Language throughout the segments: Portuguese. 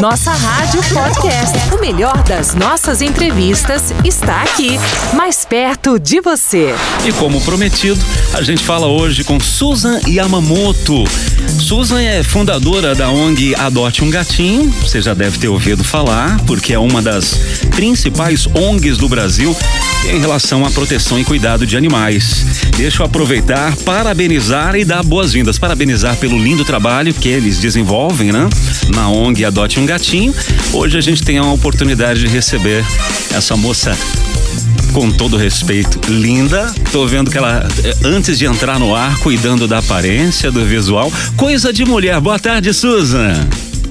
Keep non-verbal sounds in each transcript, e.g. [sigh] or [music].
Nossa Rádio Podcast. O melhor das nossas entrevistas está aqui, mais perto de você. E como prometido, a gente fala hoje com Susan Yamamoto. Susan é fundadora da ONG Adote um Gatinho. Você já deve ter ouvido falar, porque é uma das principais ONGs do Brasil em relação à proteção e cuidado de animais. Deixa eu aproveitar, parabenizar e dar boas-vindas. Parabenizar pelo lindo trabalho que eles desenvolvem, né? Na ONG Adote um Gatinho. Hoje a gente tem a oportunidade de receber essa moça com todo respeito, linda. Tô vendo que ela, eh, antes de entrar no ar, cuidando da aparência, do visual. Coisa de mulher. Boa tarde, Susan.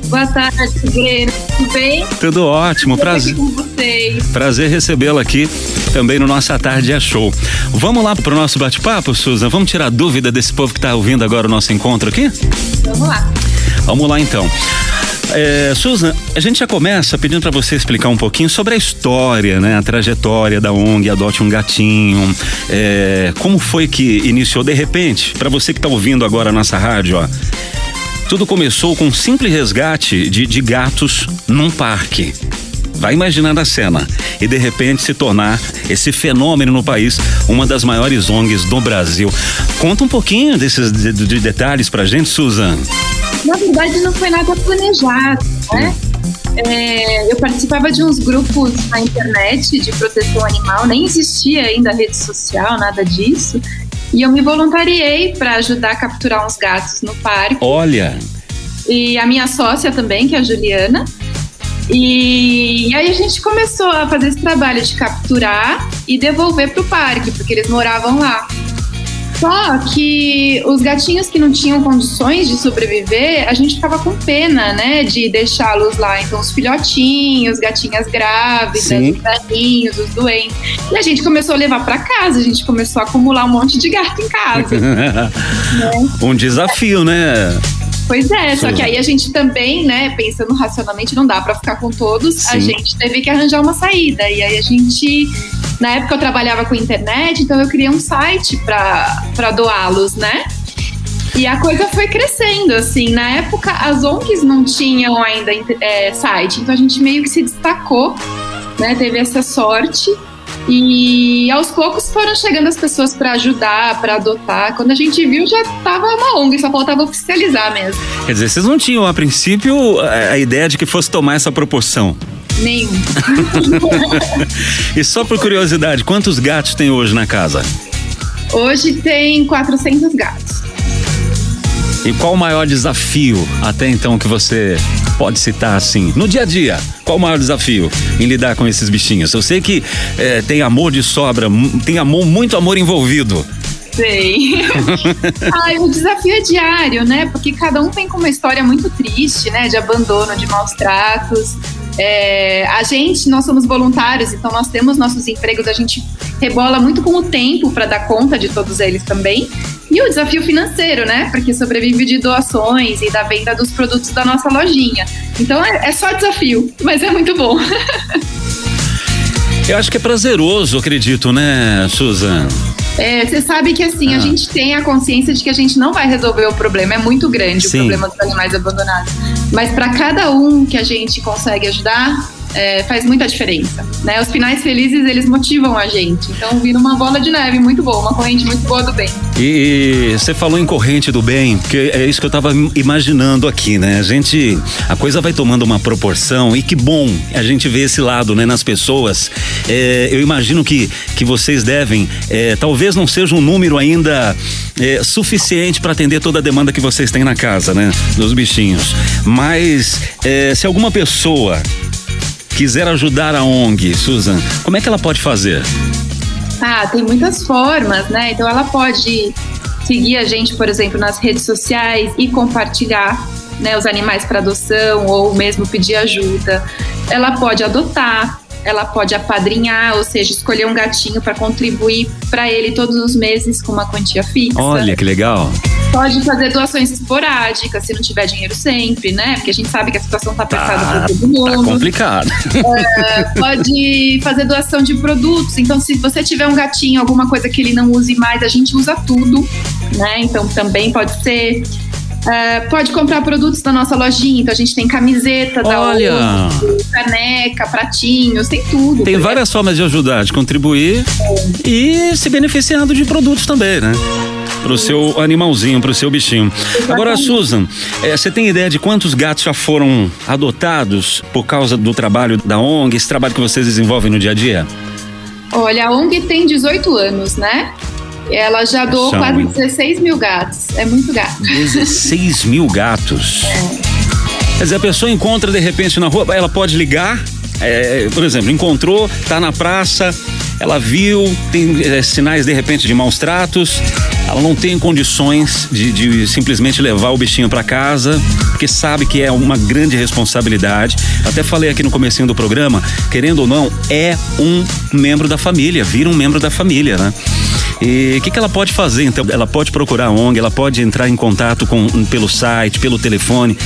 Boa tarde, Breno. Tudo bem? Tudo ótimo, prazer. com vocês. Prazer recebê-la aqui também no Nossa Tarde é Show. Vamos lá pro nosso bate-papo, Susan? Vamos tirar dúvida desse povo que tá ouvindo agora o nosso encontro aqui? Vamos lá. Vamos lá então. É, Susan, a gente já começa pedindo para você explicar um pouquinho sobre a história, né? A trajetória da ONG Adote um Gatinho. É, como foi que iniciou de repente, para você que tá ouvindo agora a nossa rádio, ó. Tudo começou com um simples resgate de, de gatos num parque. Vai imaginando a cena e de repente se tornar esse fenômeno no país, uma das maiores ONGs do Brasil. Conta um pouquinho desses de, de detalhes pra gente, Susan. Na verdade, não foi nada planejado, né? É, eu participava de uns grupos na internet de proteção animal, nem existia ainda rede social, nada disso. E eu me voluntariei para ajudar a capturar uns gatos no parque. Olha! E a minha sócia também, que é a Juliana. E, e aí a gente começou a fazer esse trabalho de capturar e devolver para o parque, porque eles moravam lá. Só que os gatinhos que não tinham condições de sobreviver, a gente ficava com pena, né, de deixá-los lá. Então, os filhotinhos, gatinhas grávidas, Sim. os velhinhos, os doentes. E a gente começou a levar para casa, a gente começou a acumular um monte de gato em casa. [laughs] né? um desafio, né? Pois é, só que aí a gente também, né, pensando racionalmente, não dá para ficar com todos, a Sim. gente teve que arranjar uma saída. E aí a gente, na época eu trabalhava com internet, então eu criei um site para doá-los, né? E a coisa foi crescendo, assim. Na época, as ONGs não tinham ainda é, site, então a gente meio que se destacou, né? Teve essa sorte. E aos poucos foram chegando as pessoas para ajudar, para adotar. Quando a gente viu, já tava uma ONG, só faltava oficializar mesmo. Quer dizer, vocês não tinham a princípio a a ideia de que fosse tomar essa proporção. Nenhum. [laughs] E só por curiosidade, quantos gatos tem hoje na casa? Hoje tem 400 gatos. E qual o maior desafio até então que você pode citar assim? No dia a dia, qual o maior desafio em lidar com esses bichinhos? Eu sei que eh, tem amor de sobra, tem amor, muito amor envolvido. Sei. [laughs] Ai, o desafio é diário, né? Porque cada um vem com uma história muito triste, né? De abandono, de maus tratos. É, a gente, nós somos voluntários, então nós temos nossos empregos, a gente rebola muito com o tempo para dar conta de todos eles também. E o desafio financeiro, né? Porque sobrevive de doações e da venda dos produtos da nossa lojinha. Então é, é só desafio, mas é muito bom. [laughs] Eu acho que é prazeroso, acredito, né, É, você sabe que assim, Ah. a gente tem a consciência de que a gente não vai resolver o problema, é muito grande Sim. o problema dos animais abandonados. Mas para cada um que a gente consegue ajudar, é, faz muita diferença. Né? Os finais felizes, eles motivam a gente. Então vira uma bola de neve muito boa, uma corrente muito boa do bem. E você falou em corrente do bem, porque é isso que eu tava imaginando aqui, né? A gente, a coisa vai tomando uma proporção e que bom a gente ver esse lado, né, nas pessoas. É, eu imagino que, que vocês devem, é, talvez não seja um número ainda é, suficiente para atender toda a demanda que vocês têm na casa, né, dos bichinhos. Mas é, se alguma pessoa quiser ajudar a ONG, Susan, como é que ela pode fazer? Ah, tem muitas formas, né? Então ela pode seguir a gente, por exemplo, nas redes sociais e compartilhar né, os animais para adoção ou mesmo pedir ajuda. Ela pode adotar, ela pode apadrinhar, ou seja, escolher um gatinho para contribuir para ele todos os meses com uma quantia fixa. Olha que legal. Pode fazer doações esporádicas, se não tiver dinheiro sempre, né? Porque a gente sabe que a situação tá apertada Tá, para todo tá mundo. complicado. pode fazer doação de produtos. Então, se você tiver um gatinho, alguma coisa que ele não use mais, a gente usa tudo, né? Então, também pode ser. É, pode comprar produtos da nossa lojinha, então a gente tem camiseta da Olha. Caneca, pratinhos, tem tudo. Tem várias formas de ajudar, de contribuir e se beneficiando de produtos também, né? Pro seu animalzinho, pro seu bichinho. Agora, Susan, eh, você tem ideia de quantos gatos já foram adotados por causa do trabalho da ONG, esse trabalho que vocês desenvolvem no dia a dia? Olha, a ONG tem 18 anos, né? Ela já doou São, quase hein? 16 mil gatos. É muito gato. 16 mil gatos. Quer dizer, a pessoa encontra de repente na rua, ela pode ligar, é, por exemplo, encontrou, tá na praça, ela viu, tem é, sinais de repente de maus tratos, ela não tem condições de, de simplesmente levar o bichinho para casa, porque sabe que é uma grande responsabilidade. Até falei aqui no comecinho do programa, querendo ou não, é um membro da família, vira um membro da família, né? E o que, que ela pode fazer? Então, ela pode procurar a ONG, ela pode entrar em contato com pelo site, pelo telefone.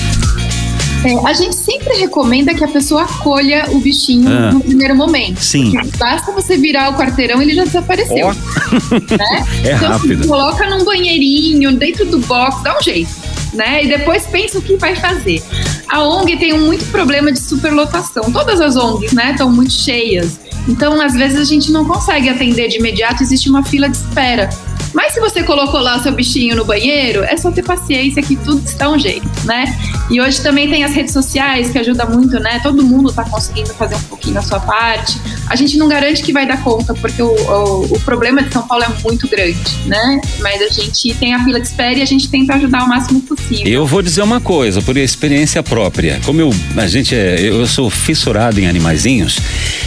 É, a gente sempre recomenda que a pessoa acolha o bichinho Ah. no primeiro momento. Sim. Basta você virar o quarteirão, ele já desapareceu. Ó. né? [laughs] É então, rápido. assim, coloca num banheirinho, dentro do box, dá um jeito. Né? E depois pensa o que vai fazer. A ONG tem um muito problema de superlotação. Todas as ONGs, né, estão muito cheias. Então, às vezes a gente não consegue atender de imediato, existe uma fila de espera. Mas se você colocou lá seu bichinho no banheiro, é só ter paciência que tudo está um jeito, né? E hoje também tem as redes sociais que ajuda muito, né? Todo mundo está conseguindo fazer um pouquinho a sua parte. A gente não garante que vai dar conta, porque o, o, o problema de São Paulo é muito grande, né? Mas a gente tem a fila de espera e a gente tenta ajudar o máximo possível. Eu vou dizer uma coisa, por experiência própria. Como eu, a gente é, eu sou fissurado em animaizinhos.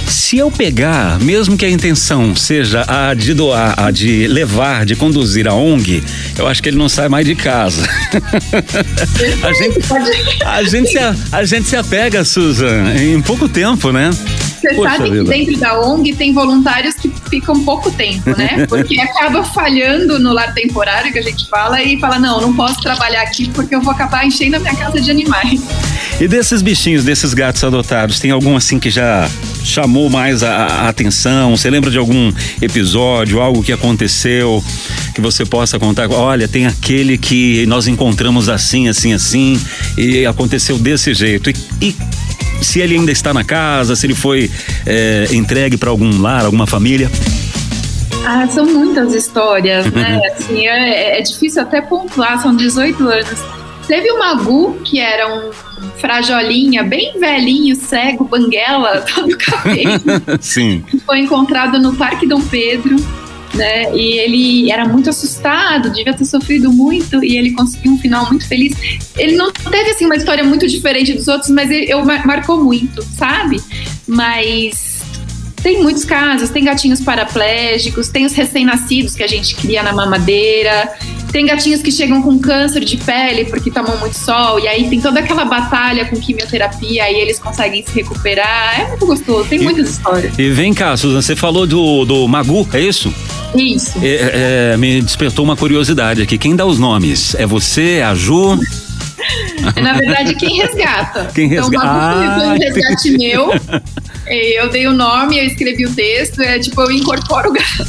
Se eu pegar, mesmo que a intenção seja a de doar, a de levar, de conduzir a ONG, eu acho que ele não sai mais de casa. [laughs] a, gente, a, gente se, a, gente se apega, Susan, em pouco tempo, né? Você Poxa sabe que vida. dentro da ONG tem voluntários que ficam pouco tempo, né? [laughs] Porque acaba falhando no lar temporário que a gente fala e fala: não, não posso trabalhar aqui porque eu vou acabar enchendo a minha casa de animais. E desses bichinhos, desses gatos adotados, tem algum assim que já chamou mais a, a atenção? Você lembra de algum episódio, algo que aconteceu que você possa contar? Olha, tem aquele que nós encontramos assim, assim, assim, e aconteceu desse jeito. E, e se ele ainda está na casa, se ele foi é, entregue para algum lar, alguma família? Ah, são muitas histórias, né? [laughs] Assim, é, é difícil até pontuar, são 18 anos. Teve o Magu, que era um frajolinha, bem velhinho, cego, banguela, [laughs] todo cabelo. [laughs] Sim. que foi encontrado no Parque Dom Pedro, né? E ele era muito assustado, devia ter sofrido muito e ele conseguiu um final muito feliz. Ele não teve assim uma história muito diferente dos outros, mas ele, eu mar- marcou muito, sabe? Mas tem muitos casos, tem gatinhos paraplégicos, tem os recém-nascidos que a gente cria na mamadeira, tem gatinhos que chegam com câncer de pele porque tomam muito sol, e aí tem toda aquela batalha com quimioterapia e eles conseguem se recuperar. É muito gostoso, tem E- muitas histórias. E vem cá, Susan, você falou do, do Magu, é isso? Isso. É, é, me despertou uma curiosidade aqui. Quem dá os nomes? É você, a Ju? É, [laughs] na verdade, quem resgata. Quem resgata. Então, uma Ah, um resgate meu. e Eu dei o nome, eu escrevi o texto, é tipo, eu incorporo o gato.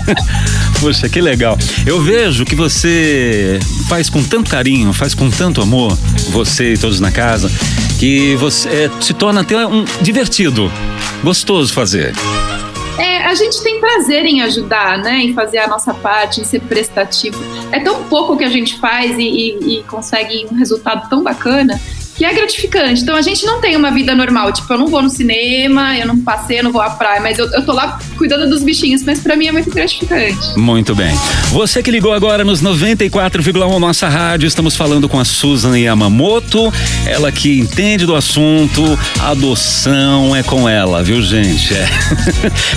[laughs] Poxa, que legal. Eu vejo que você faz com tanto carinho, faz com tanto amor, você e todos na casa, que você é, se torna até um divertido, gostoso fazer. É, a gente tem prazer em ajudar, né? Em fazer a nossa parte, em ser prestativo. É tão pouco que a gente faz e, e- e consegue um resultado tão bacana que é gratificante. Então a gente não tem uma vida normal. Tipo, eu não vou no cinema, eu não passei, eu não vou à praia, mas eu, eu tô lá cuidando dos bichinhos, mas pra mim é muito gratificante. Muito bem. Você que ligou agora nos 94,1 nossa rádio, estamos falando com a Susan Yamamoto, ela que entende do assunto, adoção é com ela, viu gente? É.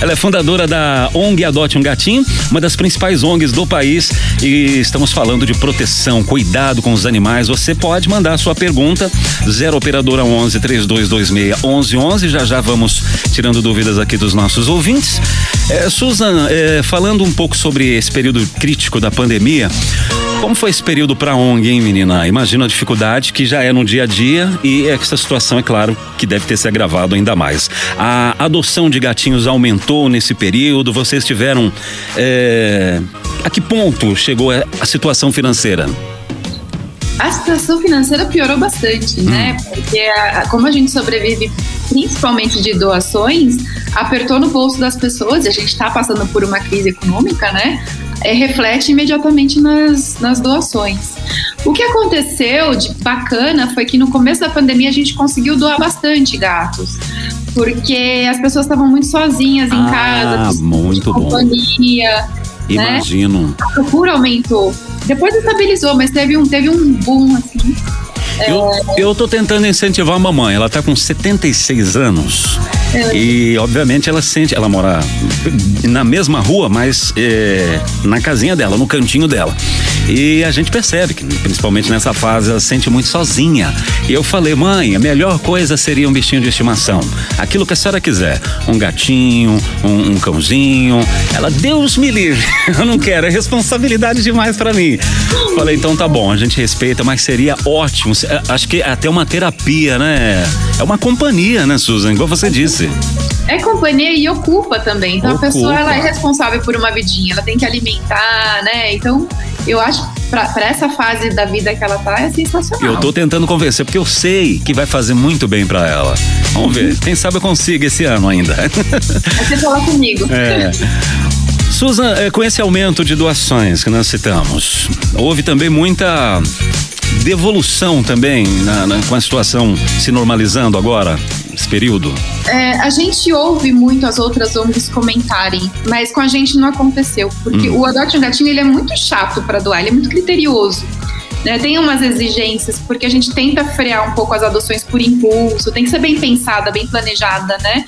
[laughs] Ela é fundadora da ONG Adote um Gatinho, uma das principais ONGs do país e estamos falando de proteção, cuidado com os animais. Você pode mandar sua pergunta, 0 operadora 11 3226 1111, já já vamos tirando dúvidas aqui dos nossos ouvintes. É, Susan, é, falando um pouco sobre esse período crítico da pandemia, como foi esse período para a ONG, hein, menina? Imagina a dificuldade que já é no dia a dia e essa situação, é claro, que deve ter se agravado ainda mais. A adoção de gatinhos aumentou nesse período? Vocês tiveram. é, a que ponto chegou a situação financeira? A situação financeira piorou bastante, hum. né? Porque a, como a gente sobrevive principalmente de doações, apertou no bolso das pessoas e a gente está passando por uma crise econômica, né? É, reflete imediatamente nas, nas doações. O que aconteceu de bacana foi que no começo da pandemia a gente conseguiu doar bastante gatos. Porque as pessoas estavam muito sozinhas em ah, casa, muito bom. companhia. Né? Imagino. Né? A procura aumentou. Depois estabilizou, mas teve um, teve um boom, assim. Eu, é... eu tô tentando incentivar a mamãe. Ela tá com 76 anos. É. E, obviamente, ela sente. Ela mora na mesma rua, mas é, na casinha dela, no cantinho dela. E a gente percebe que, principalmente nessa fase, ela se sente muito sozinha. E eu falei, mãe, a melhor coisa seria um bichinho de estimação. Aquilo que a senhora quiser. Um gatinho, um, um cãozinho. Ela, Deus me livre. [laughs] Eu não quero, é responsabilidade demais para mim. Falei, então tá bom, a gente respeita, mas seria ótimo. Acho que até uma terapia, né? É uma companhia, né, Susan? Igual você disse. É companhia e ocupa também. Então ocupa. a pessoa ela é responsável por uma vidinha, ela tem que alimentar, né? Então eu acho para essa fase da vida que ela tá é sensacional. Eu tô tentando convencer porque eu sei que vai fazer muito bem para ela. Vamos ver, quem sabe eu consigo esse ano ainda. [laughs] Você falar comigo. É. Susan, é, com esse aumento de doações que nós citamos, houve também muita devolução também na, na, com a situação se normalizando agora? esse período? É, a gente ouve muito as outras ONGs comentarem, mas com a gente não aconteceu, porque hum. o Adote um Gatinho ele é muito chato para doar, ele é muito criterioso. Né? Tem umas exigências, porque a gente tenta frear um pouco as adoções por impulso, tem que ser bem pensada, bem planejada, né?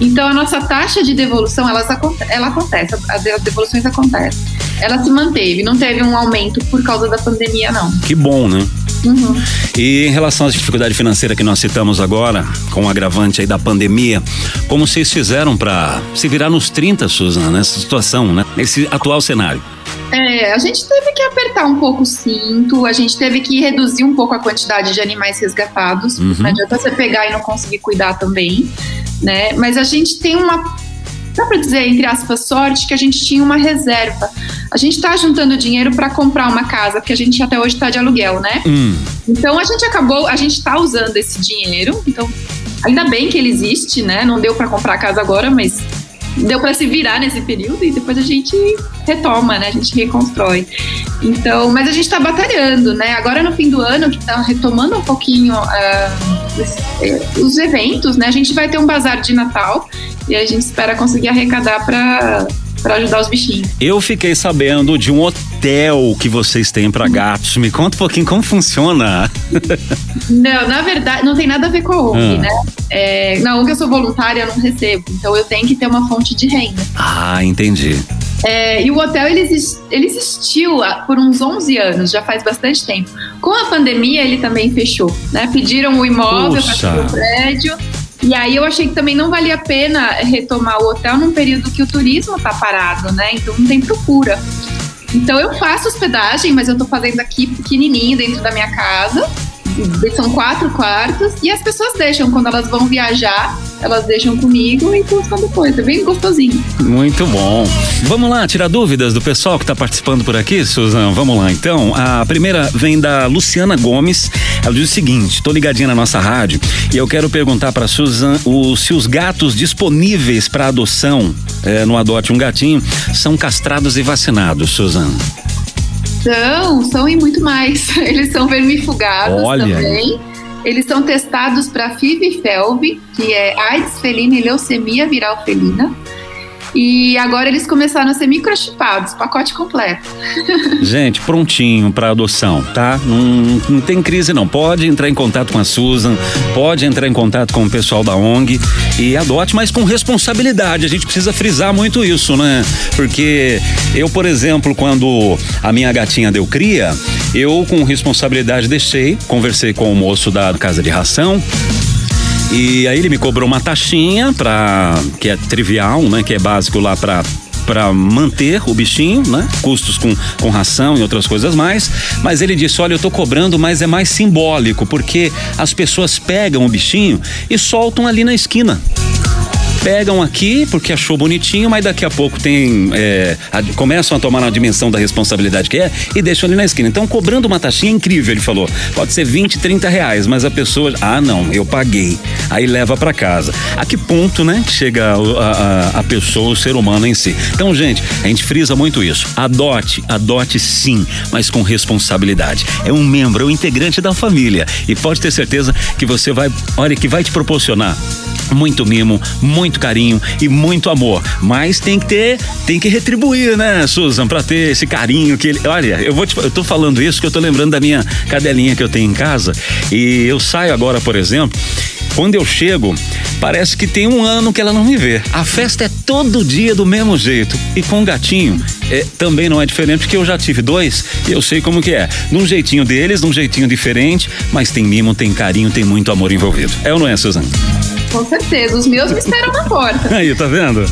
Então a nossa taxa de devolução, elas, ela acontece, as devoluções acontecem. Ela se manteve, não teve um aumento por causa da pandemia, não. Que bom, né? Uhum. E em relação às dificuldades financeiras que nós citamos agora, com o agravante aí da pandemia, como vocês fizeram para se virar nos 30, Suzana, nessa situação, né? Nesse atual cenário? É, a gente teve que apertar um pouco o cinto, a gente teve que reduzir um pouco a quantidade de animais resgatados. Uhum. Não adianta você pegar e não conseguir cuidar também, né? Mas a gente tem uma dá para dizer, entre aspas, sorte que a gente tinha uma reserva. A gente está juntando dinheiro para comprar uma casa, porque a gente até hoje está de aluguel, né? Hum. Então a gente acabou, a gente está usando esse dinheiro. Então, ainda bem que ele existe, né? Não deu para comprar a casa agora, mas deu para se virar nesse período e depois a gente retoma, né? A gente reconstrói. Então, mas a gente está batalhando, né? Agora no fim do ano, que está retomando um pouquinho uh, os eventos, né? A gente vai ter um bazar de Natal e a gente espera conseguir arrecadar para para ajudar os bichinhos. Eu fiquei sabendo de um hotel que vocês têm para gatos. Me conta um pouquinho como funciona. Não, na verdade, não tem nada a ver com a ONG, ah. né? É, na ONG eu sou voluntária, eu não recebo. Então eu tenho que ter uma fonte de renda. Ah, entendi. É, e o hotel ele, ele existiu por uns 11 anos, já faz bastante tempo. Com a pandemia ele também fechou, né? Pediram o imóvel para o prédio e aí eu achei que também não valia a pena retomar o hotel num período que o turismo tá parado, né? Então não tem procura. Então eu faço hospedagem, mas eu tô fazendo aqui pequenininho dentro da minha casa são quatro quartos e as pessoas deixam quando elas vão viajar, elas deixam comigo e buscam depois. É bem gostosinho. Muito bom. Vamos lá, tirar dúvidas do pessoal que está participando por aqui, Suzana. Vamos lá, então. A primeira vem da Luciana Gomes. Ela diz o seguinte: tô ligadinha na nossa rádio e eu quero perguntar para Suzana o, se os gatos disponíveis para adoção é, no Adote um Gatinho são castrados e vacinados, Suzana. São, são e muito mais. [laughs] Eles são vermifugados Olha. também. Eles são testados para FIV e FeLV, que é AIDS felina e leucemia viral felina. E agora eles começaram a ser microchipados, pacote completo. [laughs] Gente, prontinho para adoção, tá? Não, não tem crise não. Pode entrar em contato com a Susan, pode entrar em contato com o pessoal da ONG e adote, mas com responsabilidade. A gente precisa frisar muito isso, né? Porque eu, por exemplo, quando a minha gatinha deu cria, eu com responsabilidade deixei, conversei com o moço da casa de ração, e aí ele me cobrou uma taxinha para que é trivial, né, que é básico lá para para manter o bichinho, né? Custos com, com ração e outras coisas mais. Mas ele disse: Olha, eu tô cobrando, mas é mais simbólico, porque as pessoas pegam o bichinho e soltam ali na esquina. Pegam aqui porque achou bonitinho, mas daqui a pouco tem é, a, começam a tomar a dimensão da responsabilidade que é e deixam ali na esquina. Então, cobrando uma taxinha incrível, ele falou. Pode ser 20, 30 reais, mas a pessoa, ah, não, eu paguei. Aí leva para casa. A que ponto, né, chega a, a, a pessoa, o ser humano em si. Então, gente, a gente frisa muito isso. Adote, adote sim, mas com responsabilidade. É um membro, é um integrante da família. E pode ter certeza que você vai, olha, que vai te proporcionar muito mimo, muito carinho e muito amor. Mas tem que ter, tem que retribuir, né, Susan, para ter esse carinho que ele. Olha, eu vou te, eu tô falando isso que eu tô lembrando da minha cadelinha que eu tenho em casa e eu saio agora, por exemplo, quando eu chego, parece que tem um ano que ela não me vê. A festa é todo dia do mesmo jeito. E com o gatinho, é, também não é diferente, porque eu já tive dois e eu sei como que é. Num jeitinho deles, num jeitinho diferente, mas tem mimo, tem carinho, tem muito amor envolvido. É ou não é, Suzana? Com certeza, os meus me esperam na porta. [laughs] Aí, tá vendo?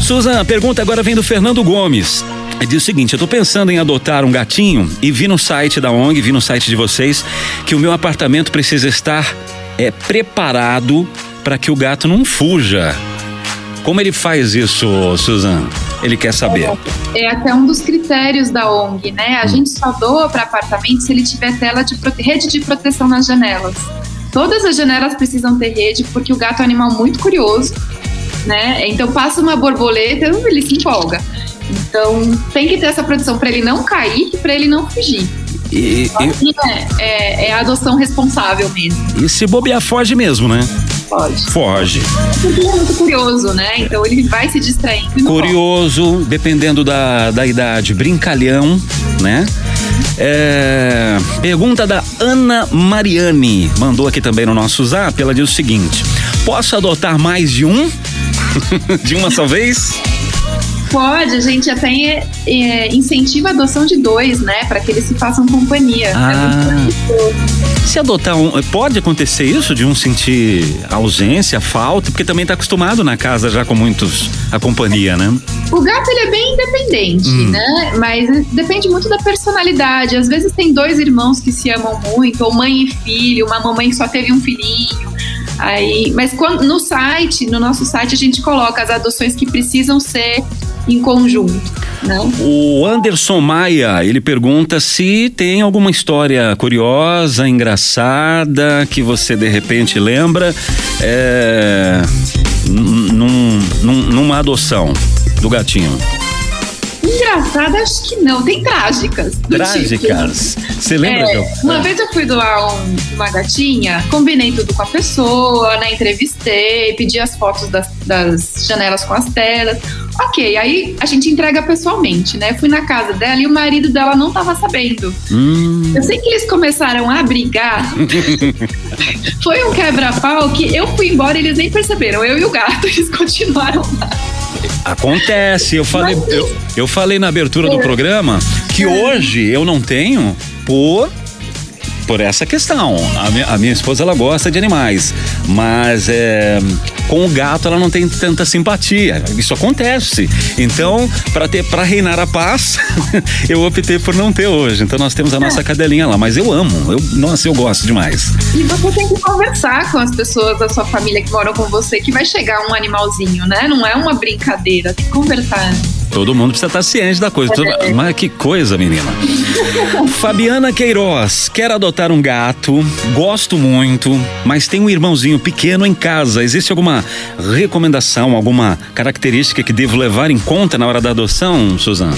Suzana, a pergunta agora vem do Fernando Gomes. Ele diz o seguinte: eu tô pensando em adotar um gatinho e vi no site da ONG, vi no site de vocês, que o meu apartamento precisa estar é, preparado para que o gato não fuja. Como ele faz isso, Suzana? Ele quer saber. É, é até um dos critérios da ONG, né? A hum. gente só doa para apartamento se ele tiver tela de rede de proteção nas janelas. Todas as janelas precisam ter rede, porque o gato é um animal muito curioso, né? Então passa uma borboleta, ele se empolga. Então tem que ter essa proteção para ele não cair e para ele não fugir. E, e é, é, é, a adoção responsável mesmo. E se bobear, foge mesmo, né? Foge. Foge. Ele é muito curioso, né? Então ele vai se distraindo. Curioso, dependendo da, da idade, brincalhão, né? É, pergunta da Ana Mariani. Mandou aqui também no nosso zap. Ela diz o seguinte: Posso adotar mais de um? [laughs] de uma só vez? Pode, a gente até é, é, incentiva a adoção de dois, né? Para que eles se façam companhia. É ah, se adotar um. Pode acontecer isso de um sentir ausência, falta, porque também está acostumado na casa já com muitos a companhia, né? O gato ele é bem independente, hum. né? Mas depende muito da personalidade. Às vezes tem dois irmãos que se amam muito, ou mãe e filho, uma mamãe que só teve um filhinho. Aí, mas quando, no site, no nosso site, a gente coloca as adoções que precisam ser em conjunto. Né? O Anderson Maia, ele pergunta se tem alguma história curiosa, engraçada, que você de repente lembra é, num, num, numa adoção do gatinho. Engraçada, acho que não. Tem trágicas. Trágicas. Tipo. Você lembra? É, uma é. vez eu fui doar um, uma gatinha, combinei tudo com a pessoa, né? Entrevistei, pedi as fotos das, das janelas com as telas. Ok, aí a gente entrega pessoalmente, né? Fui na casa dela e o marido dela não tava sabendo. Hum. Eu sei que eles começaram a brigar. [laughs] Foi um quebra-pau que eu fui embora e eles nem perceberam. Eu e o gato, [laughs] eles continuaram lá. Acontece, eu falei, eu, eu falei na abertura do programa que hoje eu não tenho por por essa questão. A minha, a minha, esposa ela gosta de animais, mas é, com o gato ela não tem tanta simpatia. Isso acontece. Então, para ter para reinar a paz, [laughs] eu optei por não ter hoje. Então nós temos a nossa cadelinha lá, mas eu amo. Eu, nossa, eu gosto demais. E você tem que conversar com as pessoas da sua família que moram com você que vai chegar um animalzinho, né? Não é uma brincadeira, tem que conversar. Todo mundo precisa estar ciente da coisa. Mas que coisa, menina. Fabiana Queiroz quer adotar um gato, gosto muito, mas tem um irmãozinho pequeno em casa. Existe alguma recomendação, alguma característica que devo levar em conta na hora da adoção, Suzana?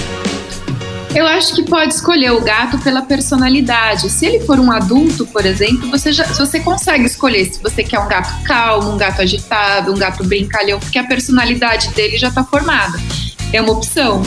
Eu acho que pode escolher o gato pela personalidade. Se ele for um adulto, por exemplo, você já, você consegue escolher se você quer um gato calmo, um gato agitado, um gato brincalhão, porque a personalidade dele já está formada é uma opção.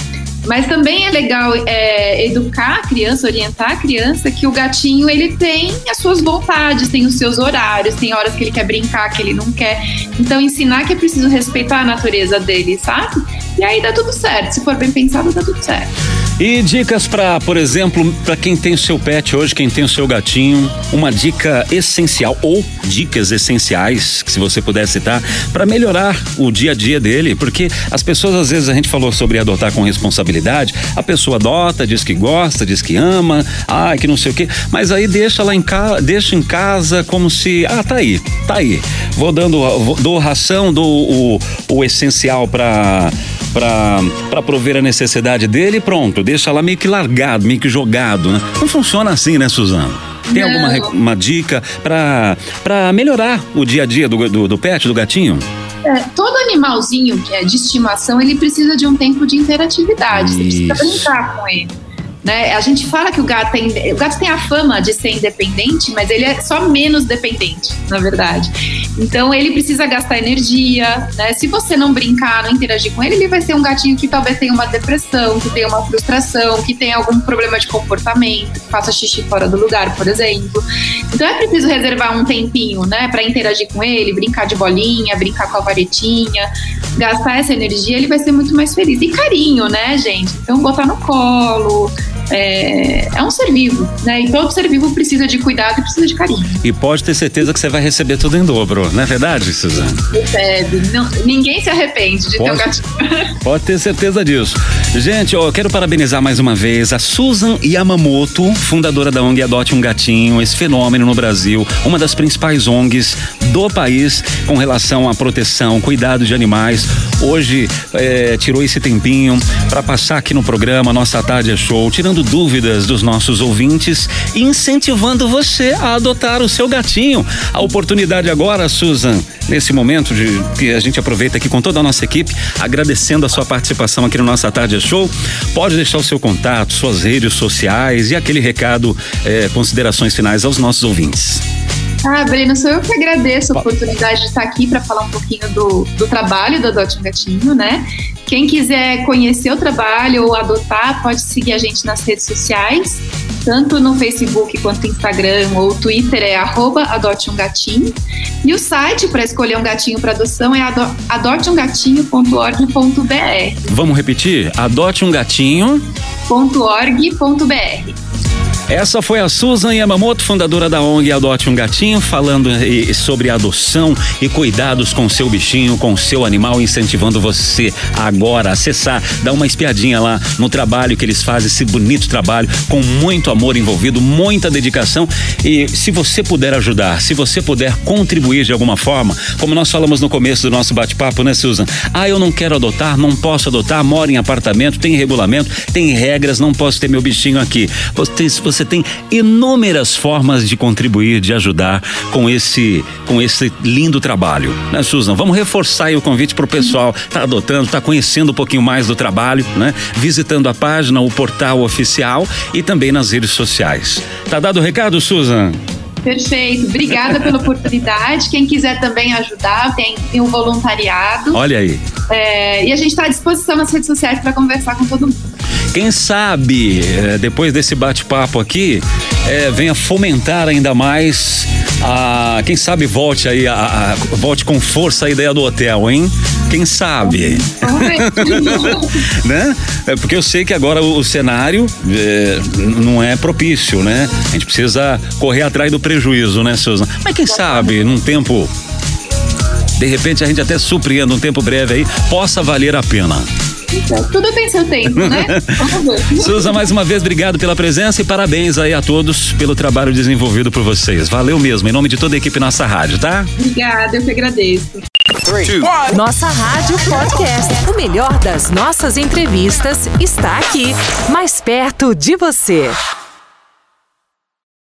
Mas também é legal é, educar a criança, orientar a criança que o gatinho ele tem as suas vontades, tem os seus horários, tem horas que ele quer brincar, que ele não quer. Então ensinar que é preciso respeitar a natureza dele, sabe? E aí dá tudo certo. Se for bem pensado, dá tudo certo. E dicas para, por exemplo, para quem tem o seu pet hoje, quem tem o seu gatinho, uma dica essencial ou dicas essenciais que se você puder citar para melhorar o dia a dia dele, porque as pessoas às vezes a gente falou sobre adotar com responsabilidade, a pessoa adota, diz que gosta, diz que ama, ah, que não sei o quê, mas aí deixa lá em casa, deixa em casa como se, ah, tá aí, tá aí. vou dando, vou, dou ração, dou o, o essencial para para prover a necessidade dele pronto, deixa lá meio que largado, meio que jogado, né? Não funciona assim, né, Suzana? Tem Não. alguma uma dica para melhorar o dia a dia do, do, do pet, do gatinho? É, todo animalzinho que é de estimação, ele precisa de um tempo de interatividade. Isso. Você precisa brincar com ele. Né? A gente fala que o gato tem, o gato tem a fama de ser independente, mas ele é só menos dependente, na verdade. Então ele precisa gastar energia, né? Se você não brincar, não interagir com ele, ele vai ser um gatinho que talvez tenha uma depressão, que tenha uma frustração, que tenha algum problema de comportamento, que faça xixi fora do lugar, por exemplo. Então é preciso reservar um tempinho, né, para interagir com ele, brincar de bolinha, brincar com a varetinha, gastar essa energia, ele vai ser muito mais feliz. E carinho, né, gente? Então botar no colo, é, é, um ser vivo, né? E todo ser vivo precisa de cuidado e precisa de carinho. E pode ter certeza que você vai receber tudo em dobro, não é verdade, Suzana? Recebe. Não, ninguém se arrepende de pode, ter um gatinho. [laughs] Pode ter certeza disso. Gente, eu quero parabenizar mais uma vez a Susan Yamamoto, fundadora da ONG Adote um Gatinho, esse fenômeno no Brasil, uma das principais ONGs do país com relação à proteção, cuidado de animais. Hoje é, tirou esse tempinho para passar aqui no programa Nossa Tarde é Show, tirando tirando dúvidas dos nossos ouvintes e incentivando você a adotar o seu gatinho. A oportunidade agora, Susan, nesse momento de que a gente aproveita aqui com toda a nossa equipe, agradecendo a sua participação aqui no Nossa Tarde Show. Pode deixar o seu contato, suas redes sociais e aquele recado, eh, considerações finais aos nossos ouvintes. Ah, Breno, sou eu que agradeço a oportunidade de estar aqui para falar um pouquinho do, do trabalho do Adote um Gatinho, né? Quem quiser conhecer o trabalho ou adotar, pode seguir a gente nas redes sociais, tanto no Facebook quanto no Instagram ou Twitter é arroba adote um gatinho. E o site para escolher um gatinho para adoção é adoteumgatinho.org.br. Vamos repetir? adoteumgatinho.org.br. Essa foi a Susan Yamamoto, fundadora da ONG Adote um Gatinho, falando sobre adoção e cuidados com seu bichinho, com seu animal, incentivando você agora a acessar, dar uma espiadinha lá no trabalho que eles fazem, esse bonito trabalho, com muito amor envolvido, muita dedicação. E se você puder ajudar, se você puder contribuir de alguma forma, como nós falamos no começo do nosso bate-papo, né, Susan? Ah, eu não quero adotar, não posso adotar, moro em apartamento, tem regulamento, tem regras, não posso ter meu bichinho aqui. Você, você você tem inúmeras formas de contribuir, de ajudar com esse com esse lindo trabalho, né, Susan? Vamos reforçar o convite para o pessoal tá adotando, tá conhecendo um pouquinho mais do trabalho, né? Visitando a página, o portal oficial e também nas redes sociais. Tá dado o recado, Susan? Perfeito. Obrigada pela oportunidade. Quem quiser também ajudar, tem, tem um voluntariado. Olha aí. É, e a gente está à disposição nas redes sociais para conversar com todo mundo. Quem sabe, é, depois desse bate-papo aqui, é, venha fomentar ainda mais a. Quem sabe volte aí, a, a, volte com força a ideia do hotel, hein? Quem sabe? [laughs] né? É porque eu sei que agora o, o cenário é, não é propício, né? A gente precisa correr atrás do prejuízo, né, Susan? Mas quem sabe, num tempo. De repente a gente até surpreenda um tempo breve aí, possa valer a pena. Tudo tem seu tempo, né? [laughs] Suza, mais uma vez, obrigado pela presença e parabéns aí a todos pelo trabalho desenvolvido por vocês. Valeu mesmo, em nome de toda a equipe Nossa Rádio, tá? Obrigada, eu que agradeço. Nossa Rádio Podcast. O melhor das nossas entrevistas está aqui, mais perto de você.